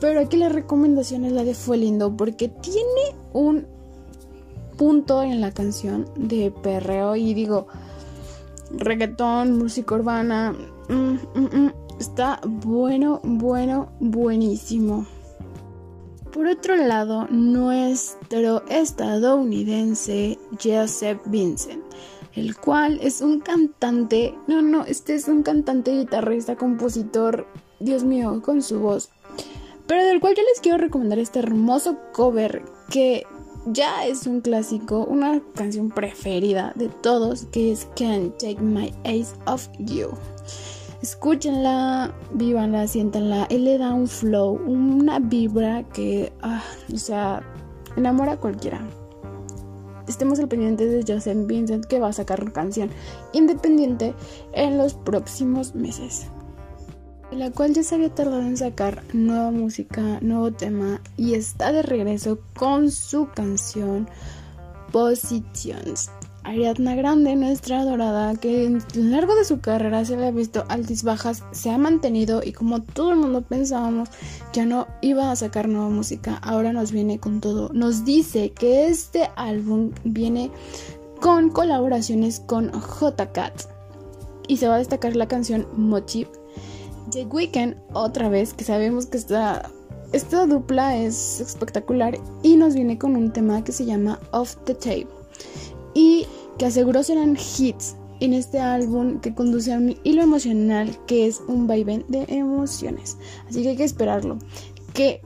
Pero aquí la recomendación es la de Fue lindo porque tiene un punto en la canción de perreo y digo reggaetón, música urbana. Mm, mm, mm, está bueno, bueno, buenísimo. Por otro lado, nuestro estadounidense Joseph Vincent, el cual es un cantante, no, no, este es un cantante, guitarrista, compositor, Dios mío, con su voz, pero del cual yo les quiero recomendar este hermoso cover que ya es un clásico, una canción preferida de todos, que es Can't Take My Eyes Off You. Escúchenla, vívanla, siéntanla. Él le da un flow, una vibra que, ah, o sea, enamora a cualquiera. Estemos al pendiente de Joseph Vincent que va a sacar una canción independiente en los próximos meses. La cual ya se había tardado en sacar nueva música, nuevo tema y está de regreso con su canción Positions. Ariadna Grande, nuestra adorada, que a lo largo de su carrera se le ha visto altis bajas, se ha mantenido y como todo el mundo pensábamos, ya no iba a sacar nueva música, ahora nos viene con todo. Nos dice que este álbum viene con colaboraciones con J-Cat y se va a destacar la canción Mochi. The Weeknd, otra vez, que sabemos que esta, esta dupla es espectacular y nos viene con un tema que se llama Off the Table y que aseguró serán hits en este álbum que conduce a un hilo emocional que es un vaivén de emociones. Así que hay que esperarlo. Que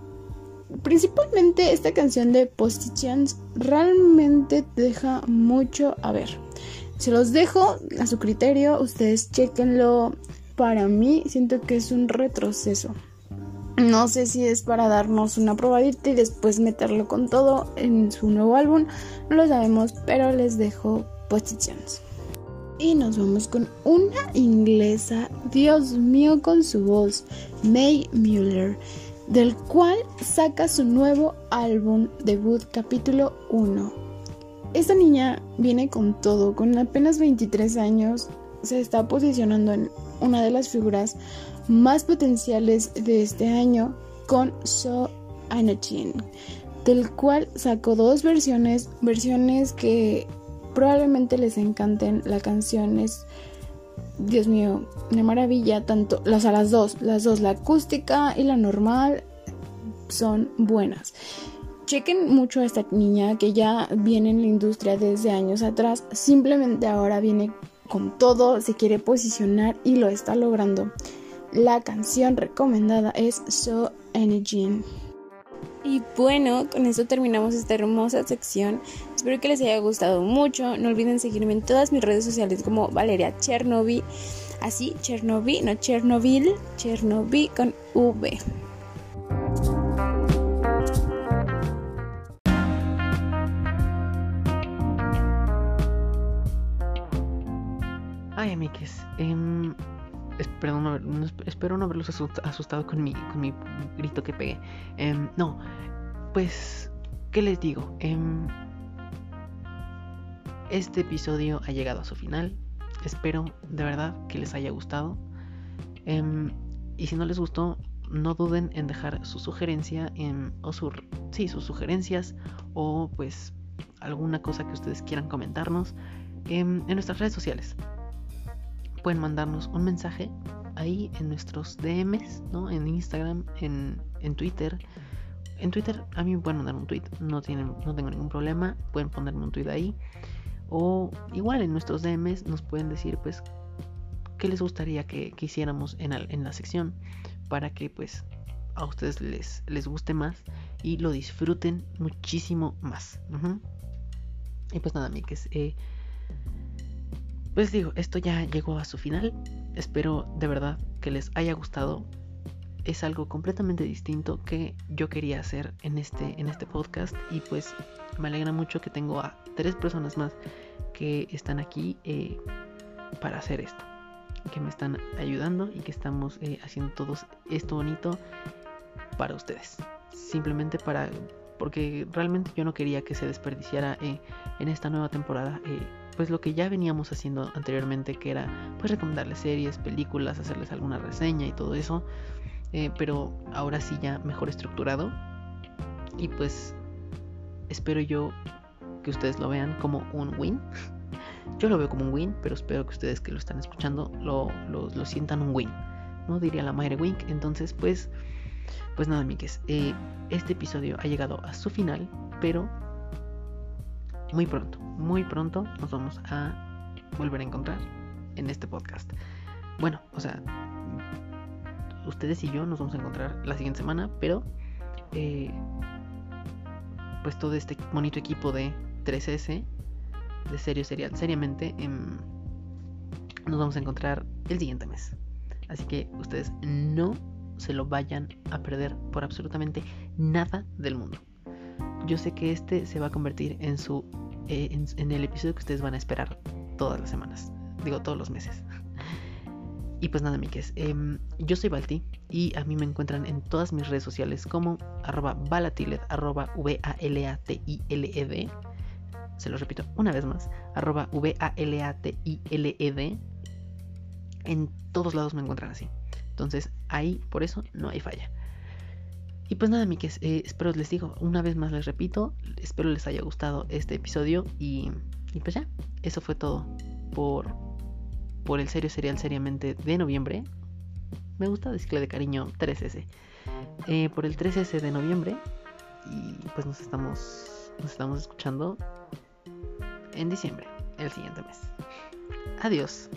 principalmente esta canción de Positions realmente deja mucho a ver. Se los dejo a su criterio, ustedes chequenlo. Para mí siento que es un retroceso. No sé si es para darnos una probadita y después meterlo con todo en su nuevo álbum. No lo sabemos, pero les dejo positions. Y nos vamos con una inglesa, Dios mío, con su voz, May Mueller, del cual saca su nuevo álbum debut capítulo 1. Esta niña viene con todo, con apenas 23 años, se está posicionando en una de las figuras más potenciales de este año con So Anachin, del cual sacó dos versiones, versiones que probablemente les encanten. La canción es, Dios mío, una maravilla. Tanto, o sea, las dos, las dos, la acústica y la normal son buenas. Chequen mucho a esta niña que ya viene en la industria desde años atrás. Simplemente ahora viene con todo, se quiere posicionar y lo está logrando. La canción recomendada es So Energy. Y bueno, con eso terminamos esta hermosa sección. Espero que les haya gustado mucho. No olviden seguirme en todas mis redes sociales como Valeria Chernobyl. Así, Chernobyl, no Chernobyl, Chernobyl con V. Ay, amigues. Em, espero, no, espero no haberlos asustado con mi, grito que pegué. Em, no, pues, ¿qué les digo? Em, este episodio ha llegado a su final. Espero de verdad que les haya gustado. y si no les gustó, no duden en dejar su sugerencia o su, sus sugerencias o pues alguna cosa que ustedes quieran comentarnos en nuestras redes sociales pueden mandarnos un mensaje ahí en nuestros DMs, ¿no? En Instagram, en, en Twitter. En Twitter a mí me pueden mandar un tweet, no, tienen, no tengo ningún problema, pueden ponerme un tweet ahí. O igual en nuestros DMs nos pueden decir pues qué les gustaría que, que hiciéramos en, en, la sección para que pues a ustedes les, les guste más y lo disfruten muchísimo más. Y pues nada, amigos, eh, pues digo, esto ya llegó a su final. Espero de verdad que les haya gustado. Es algo completamente distinto que yo quería hacer en este, en este podcast. Y pues me alegra mucho que tengo a tres personas más que están aquí eh, para hacer esto. Que me están ayudando y que estamos eh, haciendo todo esto bonito para ustedes. Simplemente para... Porque realmente yo no quería que se desperdiciara eh, en esta nueva temporada pues lo que ya veníamos haciendo anteriormente, que era pues recomendarles series, películas, hacerles alguna reseña y todo eso, eh, pero ahora sí ya mejor estructurado. Y pues espero yo que ustedes lo vean como un win. (laughs) Yo lo veo como un win, pero espero que ustedes que lo están escuchando lo, lo, sientan un win. ¿No? Diría la madre Wink. Entonces, pues, pues nada, amigues. Eh, este episodio ha llegado a su final, pero muy pronto, muy pronto nos vamos a volver a encontrar en este podcast. Bueno, o sea, ustedes y yo nos vamos a encontrar la siguiente semana, pero eh, pues todo este bonito equipo de 3S, de serio serial, seriamente, em, nos vamos a encontrar el siguiente mes. Así que ustedes no se lo vayan a perder por absolutamente nada del mundo. Yo sé que este se va a convertir en su eh, en, el episodio que ustedes van a esperar todas las semanas. Digo, todos los meses. Y pues nada, miques. Em, yo soy Balti y a mí me encuentran en todas mis redes sociales como arroba valatiled, arroba V-A-L-A-T-I-L-E-D. Se lo repito una vez más, arroba V-A-L-A-T-I-L-E-D. En todos lados me encuentran así. Entonces ahí, por eso, no hay falla. Y pues nada, miques, eh, espero les digo, una vez más les repito, espero les haya gustado este episodio y, pues ya, eso fue todo por, por el serio serial seriamente de noviembre. Me gusta decirle de cariño 3S. Eh, por el 3S de noviembre y pues nos estamos, nos estamos escuchando en diciembre, el siguiente mes. Adiós.